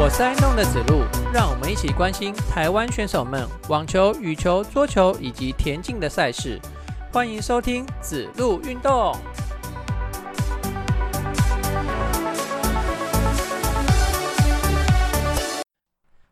我是爱弄的子路，让我们一起关心台湾选手们网球、羽球、桌球以及田径的赛事。欢迎收听子路运动。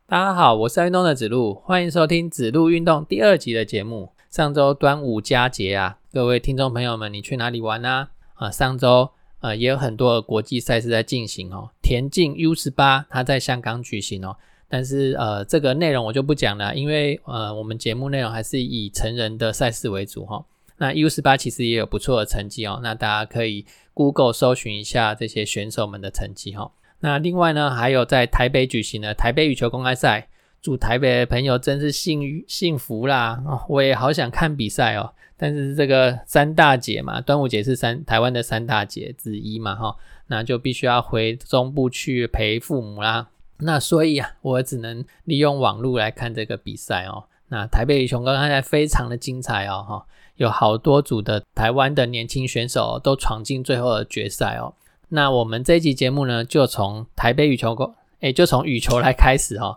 大家好，我是爱弄的子路，欢迎收听子路运动第二集的节目。上周端午佳节啊，各位听众朋友们，你去哪里玩呢？啊，上周。呃，也有很多国际赛事在进行哦。田径 U 十八，它在香港举行哦。但是呃，这个内容我就不讲了，因为呃，我们节目内容还是以成人的赛事为主哈。那 U 十八其实也有不错的成绩哦。那大家可以 Google 搜寻一下这些选手们的成绩哈。那另外呢，还有在台北举行的台北羽球公开赛，祝台北的朋友真是幸幸福啦！我也好想看比赛哦。但是这个三大节嘛，端午节是三台湾的三大节之一嘛，哈，那就必须要回中部去陪父母啦。那所以啊，我只能利用网络来看这个比赛哦。那台北羽球刚才非常的精彩哦，哈，有好多组的台湾的年轻选手都闯进最后的决赛哦。那我们这一集节目呢，就从台北羽球公，哎，就从羽球来开始哦。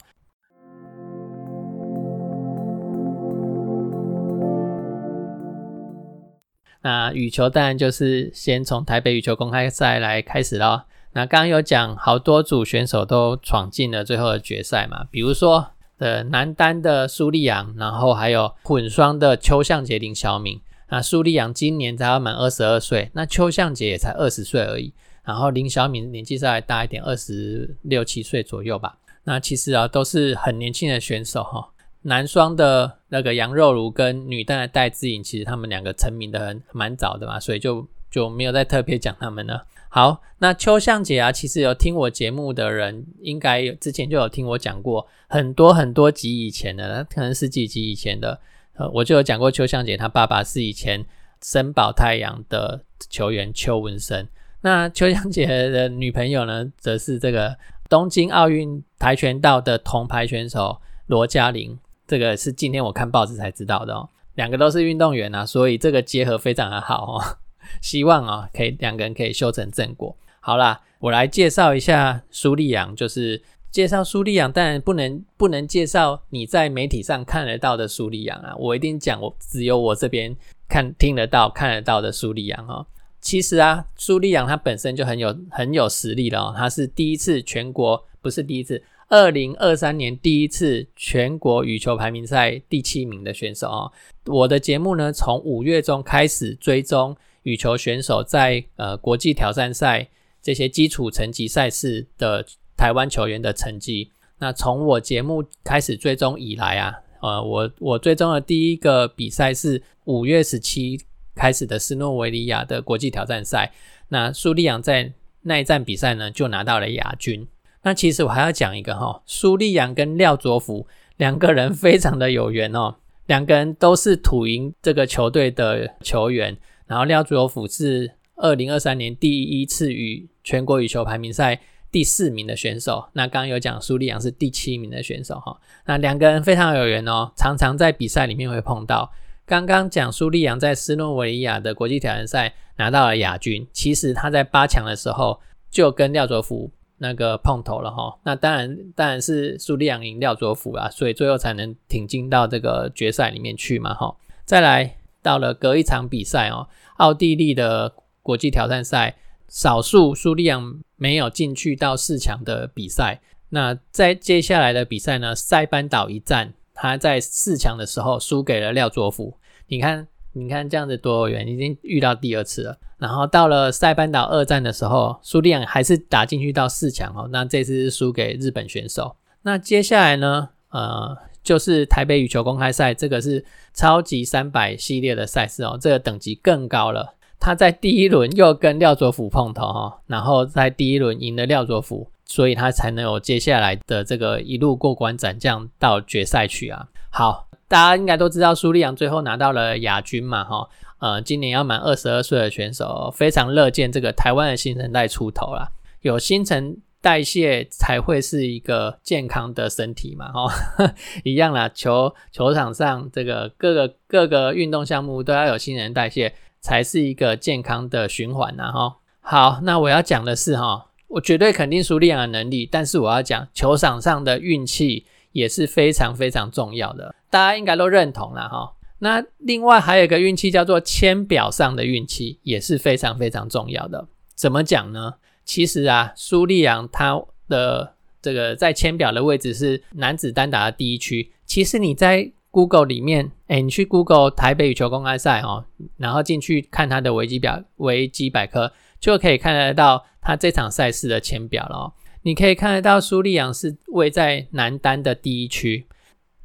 那羽球当然就是先从台北羽球公开赛来开始咯。那刚刚有讲好多组选手都闯进了最后的决赛嘛，比如说的男单的苏利扬，然后还有混双的邱相杰、林晓敏。那苏利扬今年才要满二十二岁，那邱相杰也才二十岁而已。然后林晓敏年纪稍微大一点，二十六七岁左右吧。那其实啊都是很年轻的选手哈。男双的那个杨肉如跟女单的戴资颖，其实他们两个成名的很蛮早的嘛，所以就就没有再特别讲他们了。好，那邱相姐啊，其实有听我节目的人，应该之前就有听我讲过很多很多集以前的，可能十几集以前的，呃，我就有讲过邱相姐，她爸爸是以前森宝太阳的球员邱文生。那邱相姐的女朋友呢，则是这个东京奥运跆拳道的铜牌选手罗嘉玲。这个是今天我看报纸才知道的哦，两个都是运动员啊，所以这个结合非常的好哦。希望啊，可以两个人可以修成正果。好啦，我来介绍一下苏利扬，就是介绍苏利扬，当然不能不能介绍你在媒体上看得到的苏利扬啊，我一定讲我只有我这边看听得到看得到的苏利扬哦。其实啊，苏利扬他本身就很有很有实力了哦，他是第一次全国不是第一次。二零二三年第一次全国羽球排名赛第七名的选手啊，我的节目呢，从五月中开始追踪羽球选手在呃国际挑战赛这些基础层级赛事的台湾球员的成绩。那从我节目开始追踪以来啊，呃，我我追踪的第一个比赛是五月十七开始的斯诺维利亚的国际挑战赛。那苏利昂在那一站比赛呢，就拿到了亚军。那其实我还要讲一个哈，苏利扬跟廖卓福两个人非常的有缘哦，两个人都是土营这个球队的球员，然后廖卓福是二零二三年第一次与全国羽球排名赛第四名的选手，那刚刚有讲苏利扬是第七名的选手哈，那两个人非常有缘哦，常常在比赛里面会碰到。刚刚讲苏利扬在斯洛维尼亚的国际挑战赛拿到了亚军，其实他在八强的时候就跟廖卓福。那个碰头了哈，那当然当然是苏利昂赢廖卓福啊，所以最后才能挺进到这个决赛里面去嘛哈。再来到了隔一场比赛哦，奥地利的国际挑战赛，少数苏利昂没有进去到四强的比赛。那在接下来的比赛呢，塞班岛一战，他在四强的时候输给了廖卓福。你看。你看这样子多远，已经遇到第二次了。然后到了塞班岛二战的时候，苏利昂还是打进去到四强哦。那这次是输给日本选手。那接下来呢？呃，就是台北羽球公开赛，这个是超级三百系列的赛事哦，这个等级更高了。他在第一轮又跟廖卓甫碰头哈，然后在第一轮赢了廖卓甫，所以他才能有接下来的这个一路过关斩将到决赛去啊。好。大家应该都知道，苏利扬最后拿到了亚军嘛，哈，呃，今年要满二十二岁的选手，非常乐见这个台湾的新生代出头啦。有新陈代谢才会是一个健康的身体嘛，哈，一样啦，球球场上这个各个各个运动项目都要有新陈代谢，才是一个健康的循环呐，哈。好，那我要讲的是哈，我绝对肯定苏利亚的能力，但是我要讲球场上的运气也是非常非常重要的，大家应该都认同了哈。那另外还有一个运气叫做签表上的运气，也是非常非常重要的。怎么讲呢？其实啊，苏利昂他的这个在签表的位置是男子单打的第一区。其实你在 Google 里面，哎，你去 Google 台北羽球公开赛哦，然后进去看他的维基表、维基百科，就可以看得到他这场赛事的签表了。你可以看得到苏利昂是位在男单的第一区。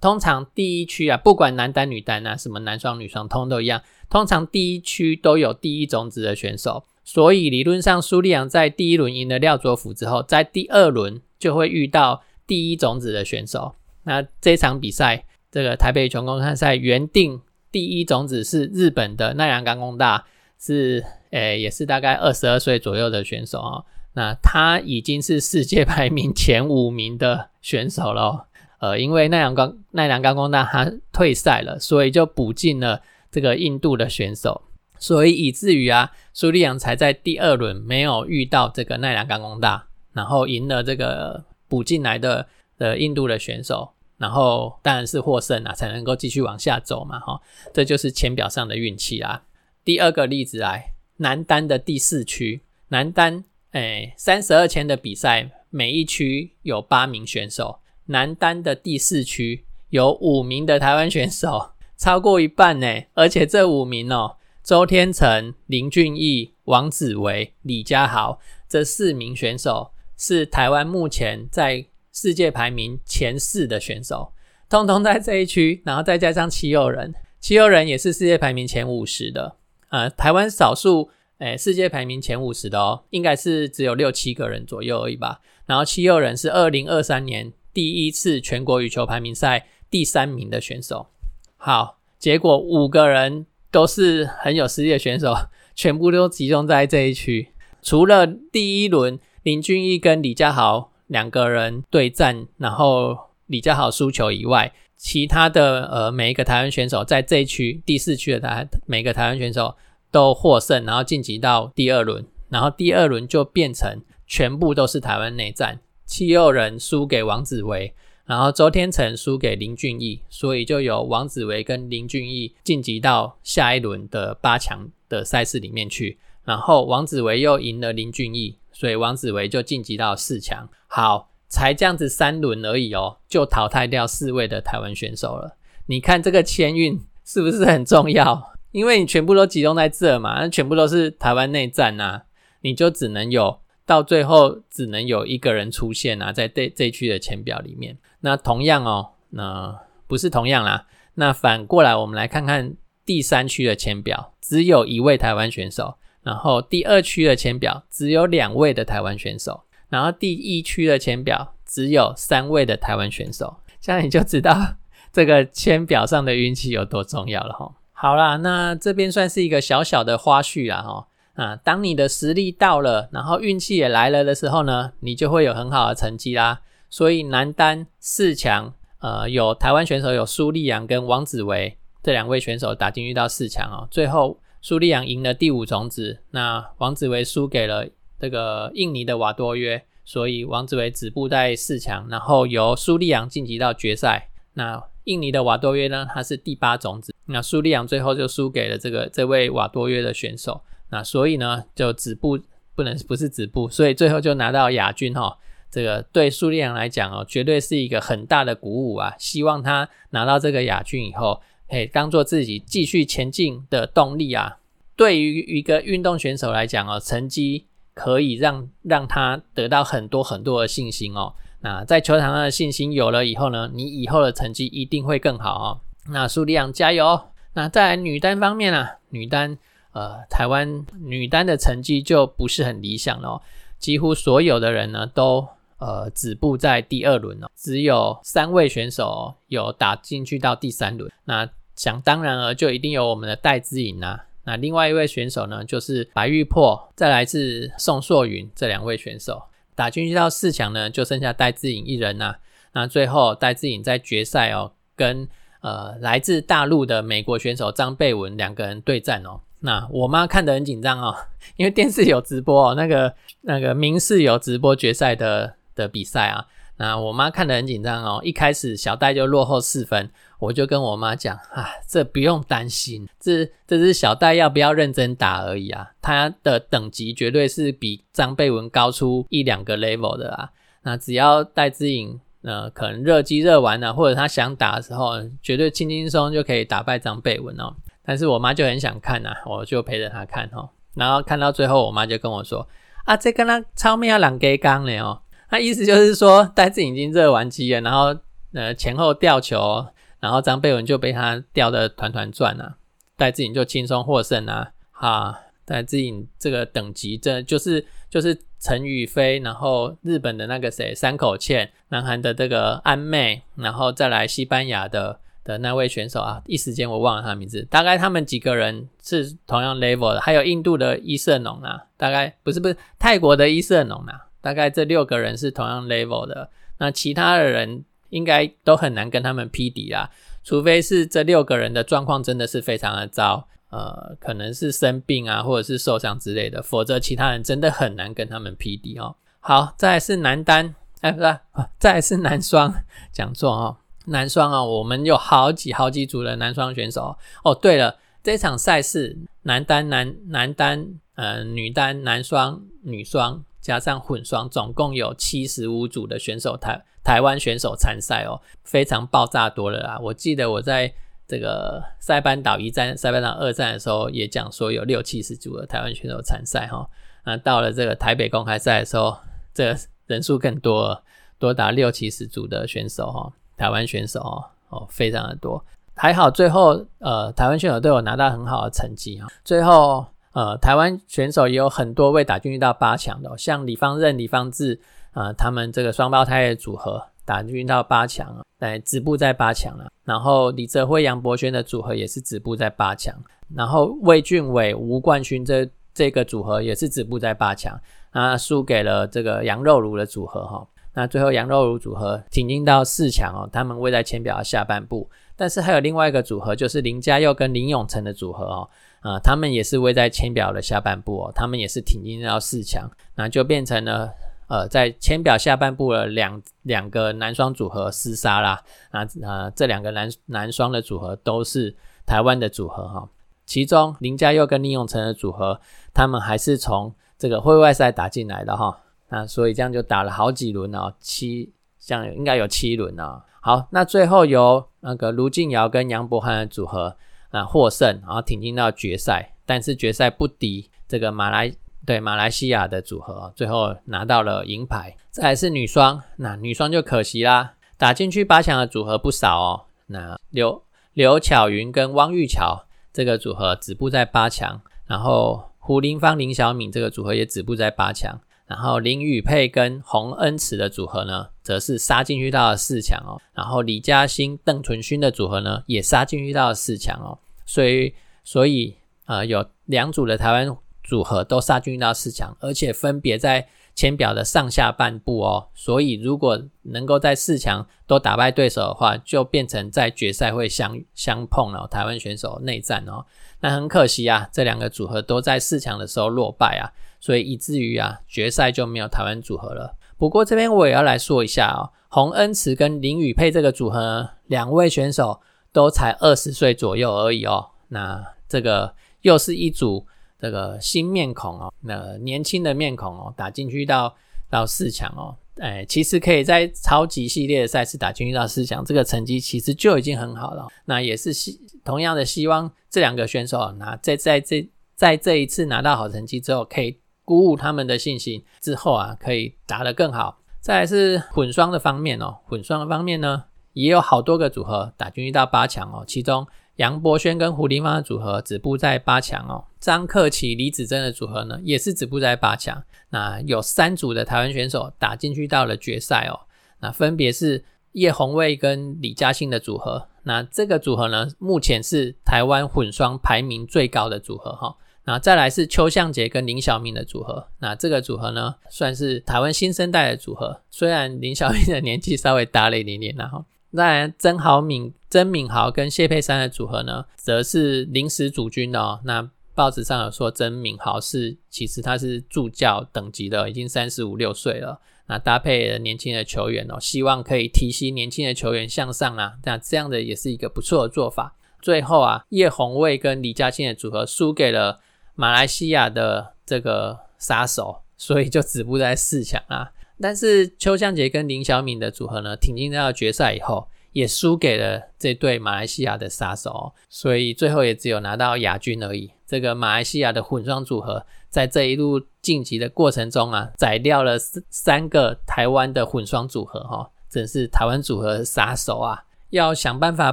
通常第一区啊，不管男单女单啊，什么男双女双，通都一样。通常第一区都有第一种子的选手，所以理论上苏利昂在第一轮赢了廖卓甫之后，在第二轮就会遇到第一种子的选手。那这场比赛，这个台北全公开赛原定第一种子是日本的奈良冈功大，是诶也是大概二十二岁左右的选手啊。那他已经是世界排名前五名的选手了。呃，因为奈良冈奈良冈功大他退赛了，所以就补进了这个印度的选手，所以以至于啊，苏利扬才在第二轮没有遇到这个奈良冈功大，然后赢了这个补进来的的印度的选手，然后当然是获胜啊，才能够继续往下走嘛，哈，这就是签表上的运气啊。第二个例子来，男单的第四区，男单哎三十二圈的比赛，每一区有八名选手。男单的第四区有五名的台湾选手，超过一半呢。而且这五名哦，周天成、林俊毅、王子维、李佳豪这四名选手是台湾目前在世界排名前四的选手，通通在这一区。然后再加上七友人，七友人也是世界排名前五十的。呃，台湾少数诶，世界排名前五十的哦，应该是只有六七个人左右而已吧。然后七友人是二零二三年。第一次全国羽球排名赛第三名的选手，好，结果五个人都是很有实力的选手，全部都集中在这一区。除了第一轮林俊逸跟李佳豪两个人对战，然后李佳豪输球以外，其他的呃每一个台湾选手在这一区第四区的台每个台湾选手都获胜，然后晋级到第二轮，然后第二轮就变成全部都是台湾内战。七六人输给王子维，然后周天成输给林俊逸，所以就有王子维跟林俊逸晋级到下一轮的八强的赛事里面去。然后王子维又赢了林俊逸，所以王子维就晋级到四强。好，才这样子三轮而已哦，就淘汰掉四位的台湾选手了。你看这个签运是不是很重要？因为你全部都集中在这嘛，那全部都是台湾内战呐，你就只能有。到最后只能有一个人出现啊，在这这区的签表里面。那同样哦，那不是同样啦。那反过来，我们来看看第三区的签表，只有一位台湾选手。然后第二区的签表只有两位的台湾选手。然后第一区的签表只有三位的台湾选手。这样你就知道这个签表上的运气有多重要了哈。好啦，那这边算是一个小小的花絮啦哈。啊，当你的实力到了，然后运气也来了的时候呢，你就会有很好的成绩啦。所以男单四强，呃，有台湾选手有苏立阳跟王子维这两位选手打进遇到四强哦。最后苏立阳赢了第五种子，那王子维输给了这个印尼的瓦多约，所以王子维止步在四强，然后由苏立阳晋级到决赛。那印尼的瓦多约呢，他是第八种子，那苏利昂最后就输给了这个这位瓦多约的选手。那所以呢，就止步不能不是止步，所以最后就拿到亚军哈。这个对苏利扬来讲哦，绝对是一个很大的鼓舞啊！希望他拿到这个亚军以后，可以当做自己继续前进的动力啊。对于一个运动选手来讲哦，成绩可以让让他得到很多很多的信心哦。那在球场上的信心有了以后呢，你以后的成绩一定会更好哦。那苏利扬加油！那在女单方面啊，女单。呃，台湾女单的成绩就不是很理想了，几乎所有的人呢都呃止步在第二轮了，只有三位选手有打进去到第三轮。那想当然了，就一定有我们的戴资颖啦。那另外一位选手呢，就是白玉珀，再来自宋硕云这两位选手打进去到四强呢，就剩下戴资颖一人呐。那最后戴资颖在决赛哦，跟呃来自大陆的美国选手张贝文两个人对战哦。那我妈看得很紧张哦，因为电视有直播哦，那个那个明视有直播决赛的的比赛啊。那我妈看得很紧张哦，一开始小戴就落后四分，我就跟我妈讲啊，这不用担心，这这是小戴要不要认真打而已啊，他的等级绝对是比张贝文高出一两个 level 的啊。那只要戴之颖呃可能热机热完了，或者他想打的时候，绝对轻轻松就可以打败张贝文哦。但是我妈就很想看呐，我就陪着她看哦。然后看到最后，我妈就跟我说啊，这跟他超面要两给刚了哦。那意思就是说，戴志颖已经热完机了，然后呃前后吊球，然后张贝文就被他吊得团团转啊，戴志颖就轻松获胜啊！哈，戴志颖这个等级，这就是就是陈宇飞，然后日本的那个谁山口茜，南韩的这个安妹，然后再来西班牙的的那位选手啊，一时间我忘了他名字，大概他们几个人是同样 level 的，还有印度的伊瑟农啊，大概不是不是泰国的伊瑟农啊。大概这六个人是同样 level 的，那其他的人应该都很难跟他们匹敌啦，除非是这六个人的状况真的是非常的糟，呃，可能是生病啊，或者是受伤之类的，否则其他人真的很难跟他们匹敌哦。好，再是男单，哎，不是，再是男双，讲错哦，男双啊，我们有好几好几组的男双选手哦。对了，这场赛事男单、男男单、呃，女单、男双、女双。加上混双，总共有七十五组的选手台台湾选手参赛哦，非常爆炸多了啦！我记得我在这个塞班岛一战、塞班岛二战的时候，也讲说有六七十组的台湾选手参赛哈。那到了这个台北公开赛的时候，这人数更多，多达六七十组的选手哈，台湾选手哦哦，非常的多。还好最后呃，台湾选手都有拿到很好的成绩哈，最后。呃，台湾选手也有很多位打进去到八强的，像李方任、李方志啊，他们这个双胞胎的组合打进到八强，来止步在八强了。然后李泽辉、杨博轩的组合也是止步在八强。然后魏俊伟、吴冠勋这这个组合也是止步在八强，那输给了这个杨肉茹的组合哈。那最后杨肉茹组合挺进到四强哦，他们位在签表的下半部。但是还有另外一个组合，就是林嘉佑跟林永成的组合哦。啊，他们也是位在签表的下半部哦，他们也是挺进到四强，那就变成了呃，在签表下半部的两两个男双组合厮杀啦。那呃，这两个男男双的组合都是台湾的组合哈，其中林嘉佑跟林永成的组合，他们还是从这个会外赛打进来的哈。那所以这样就打了好几轮哦，七这样应该有七轮啊。好，那最后由那个卢静瑶跟杨博涵的组合。啊，获胜，然后挺进到决赛，但是决赛不敌这个马来对马来西亚的组合，最后拿到了银牌。再是女双，那女双就可惜啦，打进去八强的组合不少哦。那刘刘巧云跟汪玉桥这个组合止步在八强，然后胡林芳林小敏这个组合也止步在八强，然后林雨佩跟洪恩慈的组合呢？则是杀进去到了四强哦，然后李嘉欣、邓淳勋的组合呢，也杀进去到了四强哦，所以所以呃有两组的台湾组合都杀进到四强，而且分别在签表的上下半部哦，所以如果能够在四强都打败对手的话，就变成在决赛会相相碰了，台湾选手内战哦，那很可惜啊，这两个组合都在四强的时候落败啊，所以以至于啊决赛就没有台湾组合了。不过这边我也要来说一下哦，洪恩慈跟林宇佩这个组合，两位选手都才二十岁左右而已哦。那这个又是一组这个新面孔哦，那年轻的面孔哦，打进去到到四强哦，哎，其实可以在超级系列的赛事打进去到四强，这个成绩其实就已经很好了。那也是希同样的希望这两个选手拿在在这在这一次拿到好成绩之后，可以。鼓舞他们的信心之后啊，可以打得更好。再来是混双的方面哦，混双的方面呢，也有好多个组合打进去到八强哦。其中杨博轩跟胡林芳的组合止步在八强哦。张克启、李子珍的组合呢，也是止步在八强。那有三组的台湾选手打进去到了决赛哦。那分别是叶红卫跟李嘉欣的组合。那这个组合呢，目前是台湾混双排名最高的组合哈。那再来是邱向杰跟林晓明的组合，那这个组合呢，算是台湾新生代的组合。虽然林晓明的年纪稍微大了一点点，然后，那曾豪敏、曾敏豪跟谢佩珊的组合呢，则是临时主军哦。那报纸上有说曾敏豪是其实他是助教等级的，已经三十五六岁了。那搭配年轻的球员哦，希望可以提携年轻的球员向上啊。那这样的也是一个不错的做法。最后啊，叶红卫跟李嘉欣的组合输给了马来西亚的这个杀手，所以就止步在四强啊。但是邱向杰跟林晓敏的组合呢，挺进到决赛以后，也输给了这对马来西亚的杀手，所以最后也只有拿到亚军而已。这个马来西亚的混双组合在这一路晋级的过程中啊，宰掉了三三个台湾的混双组合，哈，真是台湾组合杀手啊！要想办法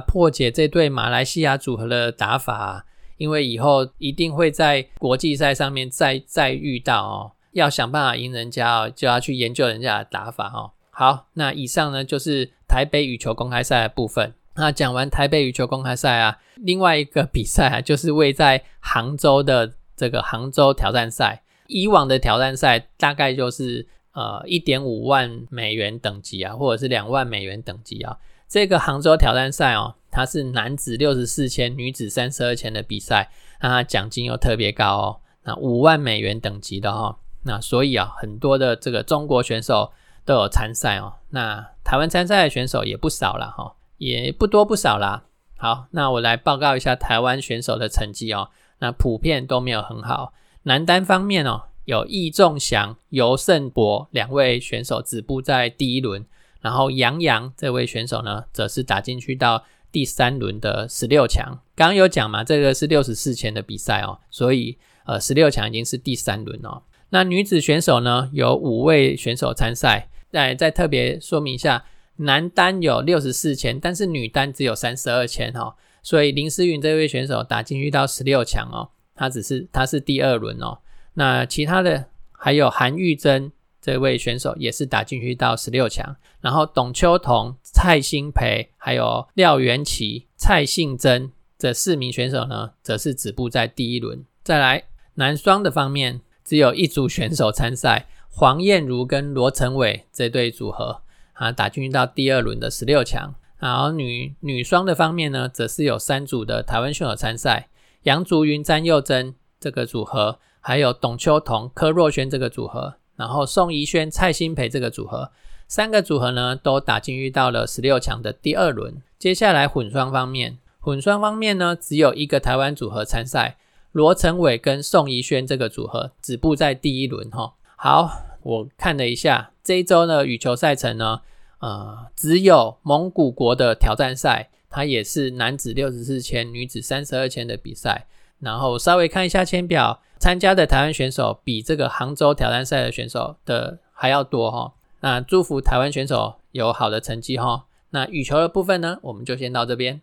破解这对马来西亚组合的打法，因为以后一定会在国际赛上面再再遇到哦。要想办法赢人家哦，就要去研究人家的打法哦。好，那以上呢就是台北羽球公开赛的部分。那讲完台北羽球公开赛啊，另外一个比赛啊，就是位在杭州的这个杭州挑战赛。以往的挑战赛大概就是呃一点五万美元等级啊，或者是两万美元等级啊。这个杭州挑战赛哦，它是男子六十四千、女子三十二千的比赛，那奖金又特别高哦，那五万美元等级的哈，那所以啊，很多的这个中国选手都有参赛哦，那台湾参赛的选手也不少了哈，也不多不少啦。好，那我来报告一下台湾选手的成绩哦，那普遍都没有很好。男单方面哦，有易仲祥、尤胜博两位选手止步在第一轮。然后杨洋这位选手呢，则是打进去到第三轮的十六强。刚刚有讲嘛，这个是六十四前的比赛哦，所以呃十六强已经是第三轮哦。那女子选手呢，有五位选手参赛。再再特别说明一下，男单有六十四前，但是女单只有三十二前哦。所以林思云这位选手打进去到十六强哦，他只是他是第二轮哦。那其他的还有韩玉珍。这位选手也是打进去到十六强，然后董秋彤、蔡新培还有廖元琪、蔡信珍这四名选手呢，则是止步在第一轮。再来男双的方面，只有一组选手参赛，黄燕如跟罗成伟这对组合啊，打进去到第二轮的十六强。然后女女双的方面呢，则是有三组的台湾选手参赛，杨竹云、詹佑珍这个组合，还有董秋彤、柯若萱这个组合。然后宋怡萱、蔡欣培这个组合，三个组合呢都打进遇到了十六强的第二轮。接下来混双方面，混双方面呢只有一个台湾组合参赛，罗成伟跟宋怡萱这个组合止步在第一轮哈。好，我看了一下这一周呢羽球赛程呢，呃，只有蒙古国的挑战赛，它也是男子六十四千、女子三十二千的比赛。然后稍微看一下签表。参加的台湾选手比这个杭州挑战赛的选手的还要多哈，那祝福台湾选手有好的成绩哈。那羽球的部分呢，我们就先到这边。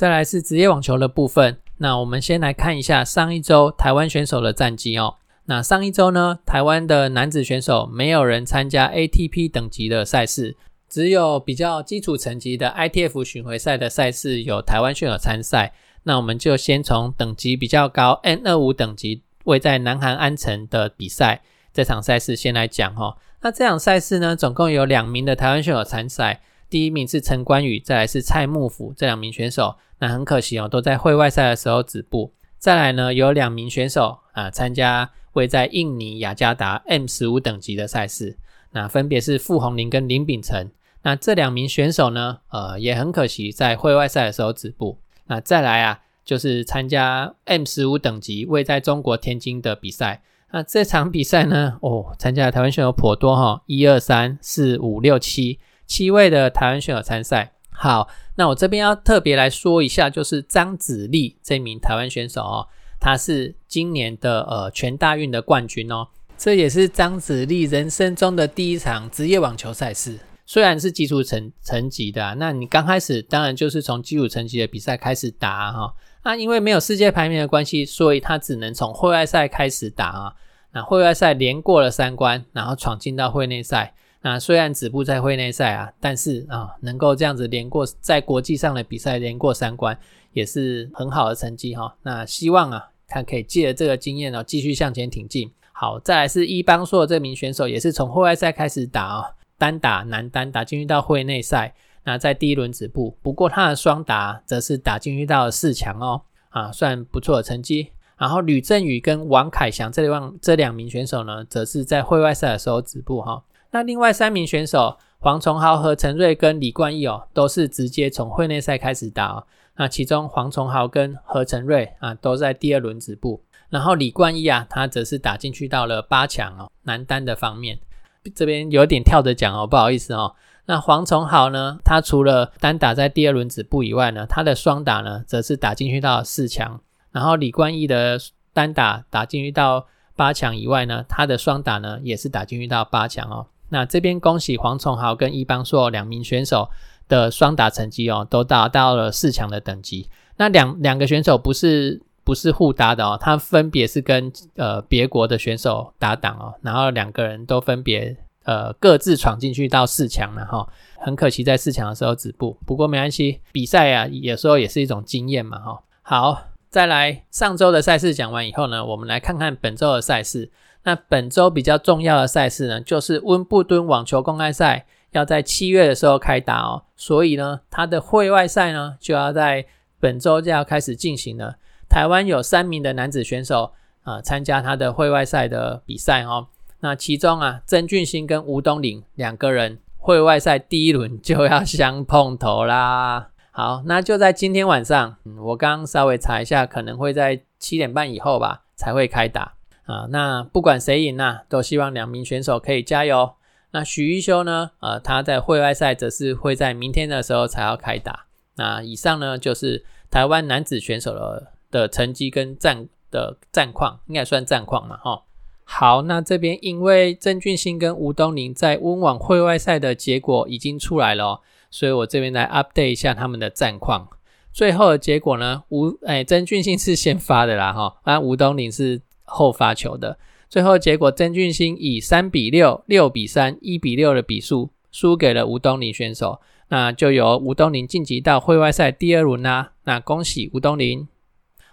再来是职业网球的部分，那我们先来看一下上一周台湾选手的战绩哦。那上一周呢，台湾的男子选手没有人参加 ATP 等级的赛事，只有比较基础层级的 ITF 巡回赛的赛事有台湾选手参赛。那我们就先从等级比较高 N 二五等级位在南韩安城的比赛这场赛事先来讲哈。那这场赛事呢，总共有两名的台湾选手参赛。第一名是陈冠宇，再来是蔡幕府这两名选手，那很可惜哦，都在会外赛的时候止步。再来呢，有两名选手啊参加位在印尼雅加达 M 十五等级的赛事，那分别是傅红林跟林秉成。那这两名选手呢，呃，也很可惜在会外赛的时候止步。那再来啊，就是参加 M 十五等级位在中国天津的比赛。那这场比赛呢，哦，参加的台湾选手颇多哈，一二三四五六七。七位的台湾选手参赛。好，那我这边要特别来说一下，就是张子丽这名台湾选手哦，他是今年的呃全大运的冠军哦，这也是张子丽人生中的第一场职业网球赛事。虽然是基础层层级的，那你刚开始当然就是从基础层级的比赛开始打哈。那因为没有世界排名的关系，所以他只能从会外赛开始打啊。那会外赛连过了三关，然后闯进到会内赛。那虽然止步在会内赛啊，但是啊，能够这样子连过在国际上的比赛连过三关，也是很好的成绩哈。那希望啊，他可以借着这个经验呢，继续向前挺进。好，再来是伊邦硕这名选手，也是从户外赛开始打哦，单打男单打进去到会内赛，那在第一轮止步。不过他的双打则是打进去到四强哦，啊，算不错的成绩。然后吕振宇跟王凯翔这两这两名选手呢，则是在会外赛的时候止步哈。那另外三名选手黄崇豪和陈瑞跟李冠毅哦，都是直接从会内赛开始打哦。那其中黄崇豪跟何陈瑞啊，都在第二轮止步。然后李冠毅啊，他则是打进去到了八强哦，男单的方面，这边有点跳着讲哦，不好意思哦。那黄崇豪呢，他除了单打在第二轮止步以外呢，他的双打呢，则是打进去到四强。然后李冠毅的单打打进去到八强以外呢，他的双打呢，也是打进去到八强哦。那这边恭喜黄崇豪跟伊邦硕两名选手的双打成绩哦，都达到了四强的等级。那两两个选手不是。不是互搭的哦，他分别是跟呃别国的选手搭档哦，然后两个人都分别呃各自闯进去到四强了哈，很可惜在四强的时候止步，不过没关系，比赛啊有时候也是一种经验嘛哈。好，再来上周的赛事讲完以后呢，我们来看看本周的赛事。那本周比较重要的赛事呢，就是温布顿网球公开赛要在七月的时候开打哦，所以呢，它的会外赛呢就要在本周就要开始进行了。台湾有三名的男子选手啊参加他的会外赛的比赛哦。那其中啊，曾俊欣跟吴东林两个人会外赛第一轮就要相碰头啦。好，那就在今天晚上，嗯我刚稍微查一下，可能会在七点半以后吧才会开打啊。那不管谁赢呐，都希望两名选手可以加油。那许一修呢，呃，他在会外赛则是会在明天的时候才要开打。那以上呢，就是台湾男子选手的。的成绩跟战的战况，应该算战况嘛，哈。好，那这边因为郑俊兴跟吴东林在温网会外赛的结果已经出来了，所以我这边来 update 一下他们的战况。最后的结果呢，吴哎曾俊兴是先发的啦，哈，而吴东林是后发球的。最后结果，曾俊兴以三比六、六比三、一比六的比数输给了吴东林选手，那就由吴东林晋级到会外赛第二轮啦。那恭喜吴东林。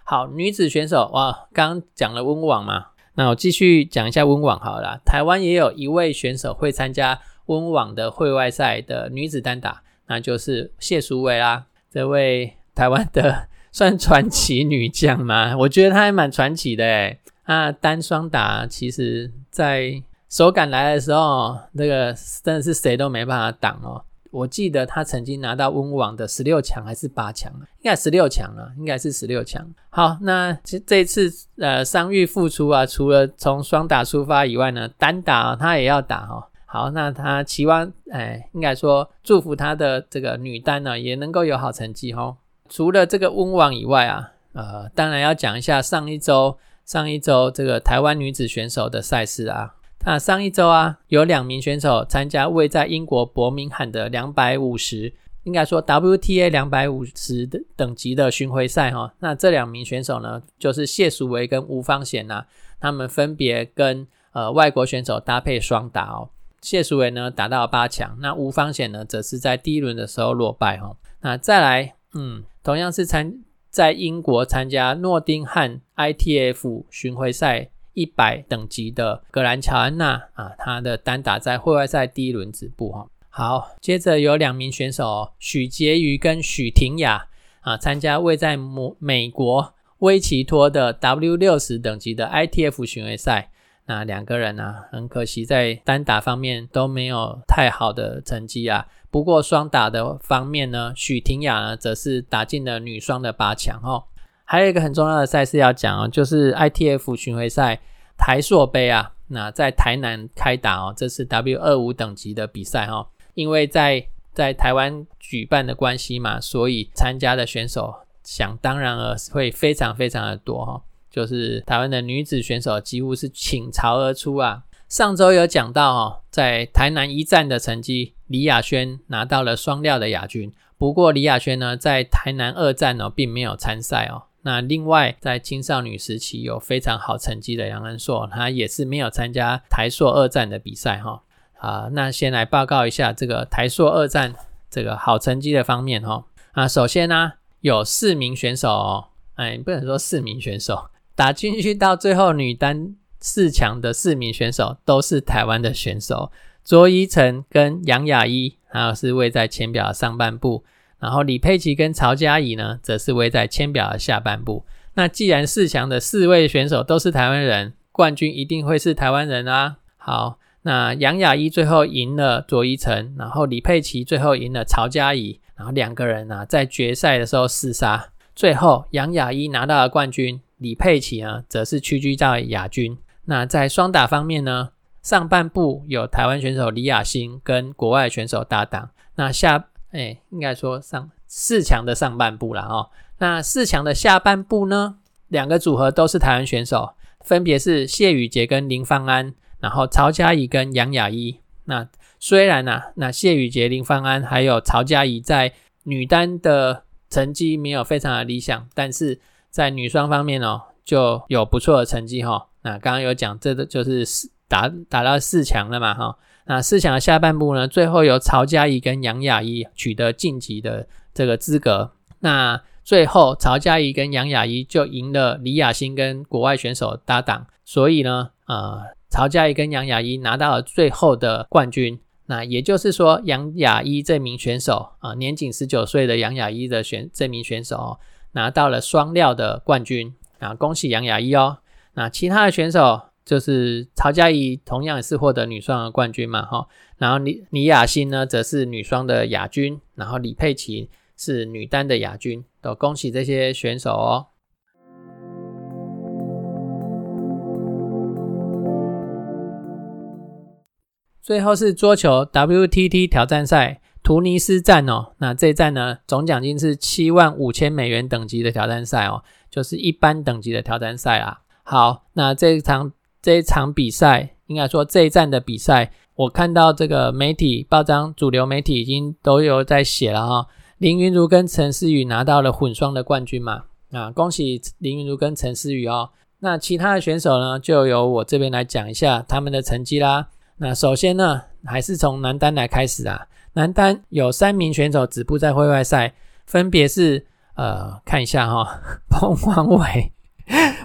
好，女子选手哇，刚刚讲了温网嘛，那我继续讲一下温网好了。台湾也有一位选手会参加温网的会外赛的女子单打，那就是谢淑薇啦。这位台湾的 算传奇女将吗？我觉得她还蛮传奇的诶。那单双打其实在手感来的时候，那个真的是谁都没办法挡哦。我记得他曾经拿到温网的十六强还是八强啊应该十六强了，应该是十六强。好，那这这次呃伤愈复出啊，除了从双打出发以外呢，单打他也要打哦。好，那他期望哎，应该说祝福他的这个女单呢也能够有好成绩哈。除了这个温网以外啊，呃，当然要讲一下上一周上一周这个台湾女子选手的赛事啊。那上一周啊，有两名选手参加位在英国伯明翰的两百五十，应该说 WTA 两百五十的等级的巡回赛哈。那这两名选手呢，就是谢淑薇跟吴芳贤呐，他们分别跟呃外国选手搭配双打哦。谢淑薇呢打到八强，那吴方显呢则是在第一轮的时候落败哈。那再来，嗯，同样是参在英国参加诺丁汉 ITF 巡回赛。一百等级的格兰乔安娜啊，她的单打在户外赛第一轮止步哈。好，接着有两名选手许婕妤跟许婷雅啊，参加位在美美国威奇托的 W 六十等级的 ITF 巡回赛。那两个人呢，很可惜在单打方面都没有太好的成绩啊。不过双打的方面呢，许婷雅呢则是打进了女双的八强哦。还有一个很重要的赛事要讲哦，就是 ITF 巡回赛台硕杯啊，那在台南开打哦，这是 W 二五等级的比赛哈。因为在在台湾举办的关系嘛，所以参加的选手想当然而会非常非常的多哈。就是台湾的女子选手几乎是倾巢而出啊。上周有讲到哦，在台南一战的成绩，李雅轩拿到了双料的亚军。不过李雅轩呢，在台南二战哦，并没有参赛哦。那另外，在青少年时期有非常好成绩的杨恩硕，他也是没有参加台硕二战的比赛哈。啊，那先来报告一下这个台硕二战这个好成绩的方面哈。啊，首先呢有四名选手哦，哎，不能说四名选手打进去到最后女单四强的四名选手都是台湾的选手，卓依晨跟杨雅一，还有是位在前表的上半部，然后李佩琪跟曹嘉怡呢，则是位在前表的下半部。那既然四强的四位选手都是台湾人，冠军一定会是台湾人啊。好。那杨雅一最后赢了卓依晨，然后李佩琪最后赢了曹嘉怡，然后两个人呢在决赛的时候厮杀，最后杨雅一拿到了冠军，李佩琪呢则是屈居在亚军。那在双打方面呢，上半部有台湾选手李雅欣跟国外选手搭档，那下哎应该说上四强的上半部了哦。那四强的下半部呢，两个组合都是台湾选手，分别是谢宇杰跟林芳安。然后曹嘉怡跟杨雅一，那虽然呢，那谢宇杰、林芳安还有曹嘉怡在女单的成绩没有非常的理想，但是在女双方面哦，就有不错的成绩哈。那刚刚有讲，这个就是四打打到四强了嘛哈。那四强的下半部呢，最后由曹嘉怡跟杨雅怡取得晋级的这个资格。那最后曹嘉怡跟杨雅怡就赢了李雅欣跟国外选手搭档，所以呢，呃。曹嘉怡跟杨雅怡拿到了最后的冠军，那也就是说，杨雅一这名选手啊，年仅十九岁的杨雅一的选这名选手拿到了双料的冠军啊，恭喜杨雅一哦。那其他的选手就是曹嘉怡同样也是获得女双的冠军嘛，哈。然后李李雅欣呢，则是女双的亚军，然后李佩琪是女单的亚军，都恭喜这些选手哦。最后是桌球 WTT 挑战赛突尼斯站哦，那这一站呢总奖金是七万五千美元等级的挑战赛哦，就是一般等级的挑战赛啦。好，那这一场这一场比赛，应该说这一站的比赛，我看到这个媒体报章主流媒体已经都有在写了哈。林云如跟陈思雨拿到了混双的冠军嘛，啊，恭喜林云如跟陈思雨哦。那其他的选手呢，就由我这边来讲一下他们的成绩啦。那首先呢，还是从男单来开始啊。男单有三名选手止步在会外赛，分别是呃，看一下哈，彭王伟、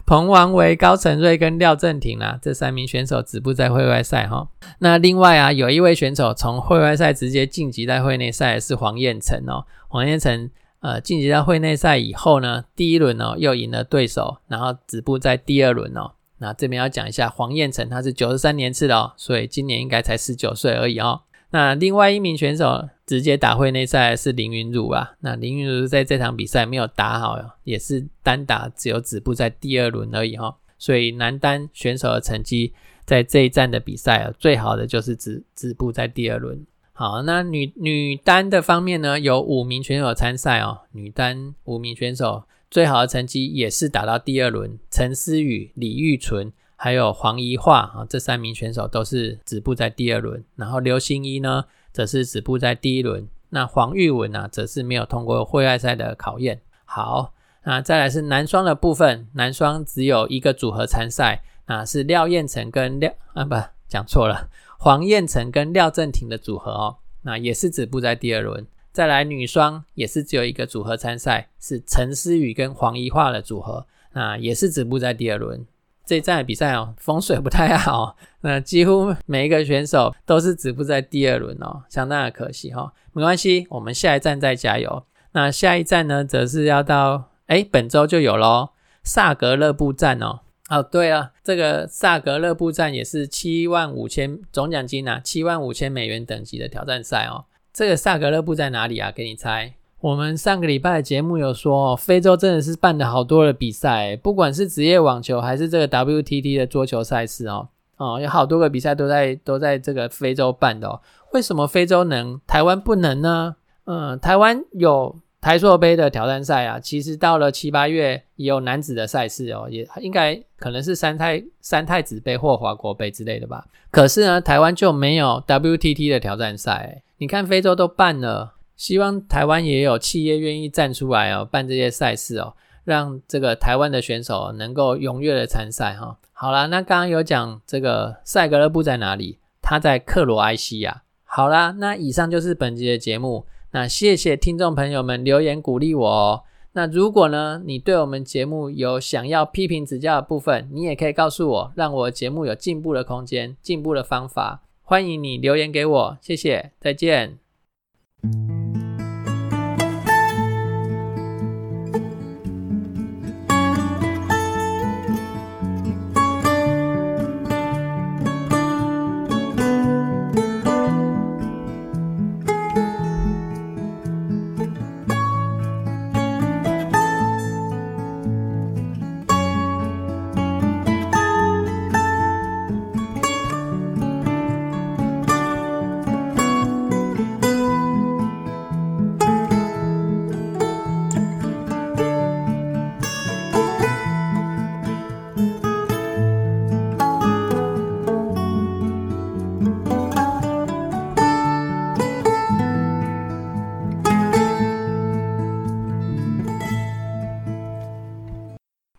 彭王伟、高承瑞跟廖正廷啊，这三名选手止步在会外赛哈。那另外啊，有一位选手从会外赛直接晋级在会内赛，是黄彦成哦。黄彦成呃晋级到会内赛以后呢，第一轮哦又赢了对手，然后止步在第二轮哦。那这边要讲一下黄彦成，他是九十三年次的哦，所以今年应该才十九岁而已哦。那另外一名选手直接打会内赛是林云儒啊。那林云儒在这场比赛没有打好，也是单打只有止步在第二轮而已哈。所以男单选手的成绩在这一站的比赛啊，最好的就是止止步在第二轮。好，那女女单的方面呢，有五名选手参赛哦，女单五名选手。最好的成绩也是打到第二轮，陈思雨、李玉纯还有黄怡桦啊，这三名选手都是止步在第二轮。然后刘星一呢，则是止步在第一轮。那黄玉文呢，则是没有通过会外赛的考验。好，那再来是男双的部分，男双只有一个组合参赛，那是廖彦成跟廖啊，不讲错了，黄彦成跟廖正廷的组合哦，那也是止步在第二轮。再来女双也是只有一个组合参赛，是陈思雨跟黄怡桦的组合，那也是止步在第二轮。这一站的比赛哦，风水不太好，那几乎每一个选手都是止步在第二轮哦，相当的可惜哈。没关系，我们下一站再加油。那下一站呢，则是要到哎本周就有喽，萨格勒布站哦。哦，对了，这个萨格勒布站也是七万五千总奖金呐，七万五千美元等级的挑战赛哦。这个萨格勒布在哪里啊？给你猜。我们上个礼拜的节目有说，非洲真的是办了好多的比赛，不管是职业网球还是这个 WTT 的桌球赛事哦，哦，有好多个比赛都在都在这个非洲办的。哦。为什么非洲能，台湾不能呢？嗯，台湾有台硕杯的挑战赛啊，其实到了七八月也有男子的赛事哦，也应该可能是三太三太子杯或华国杯之类的吧。可是呢，台湾就没有 WTT 的挑战赛。你看非洲都办了，希望台湾也有企业愿意站出来哦，办这些赛事哦，让这个台湾的选手能够踊跃的参赛哈。好了，那刚刚有讲这个赛格勒布在哪里？他在克罗埃西亚。好啦，那以上就是本集的节目。那谢谢听众朋友们留言鼓励我哦。那如果呢，你对我们节目有想要批评指教的部分，你也可以告诉我，让我节目有进步的空间、进步的方法。欢迎你留言给我，谢谢，再见。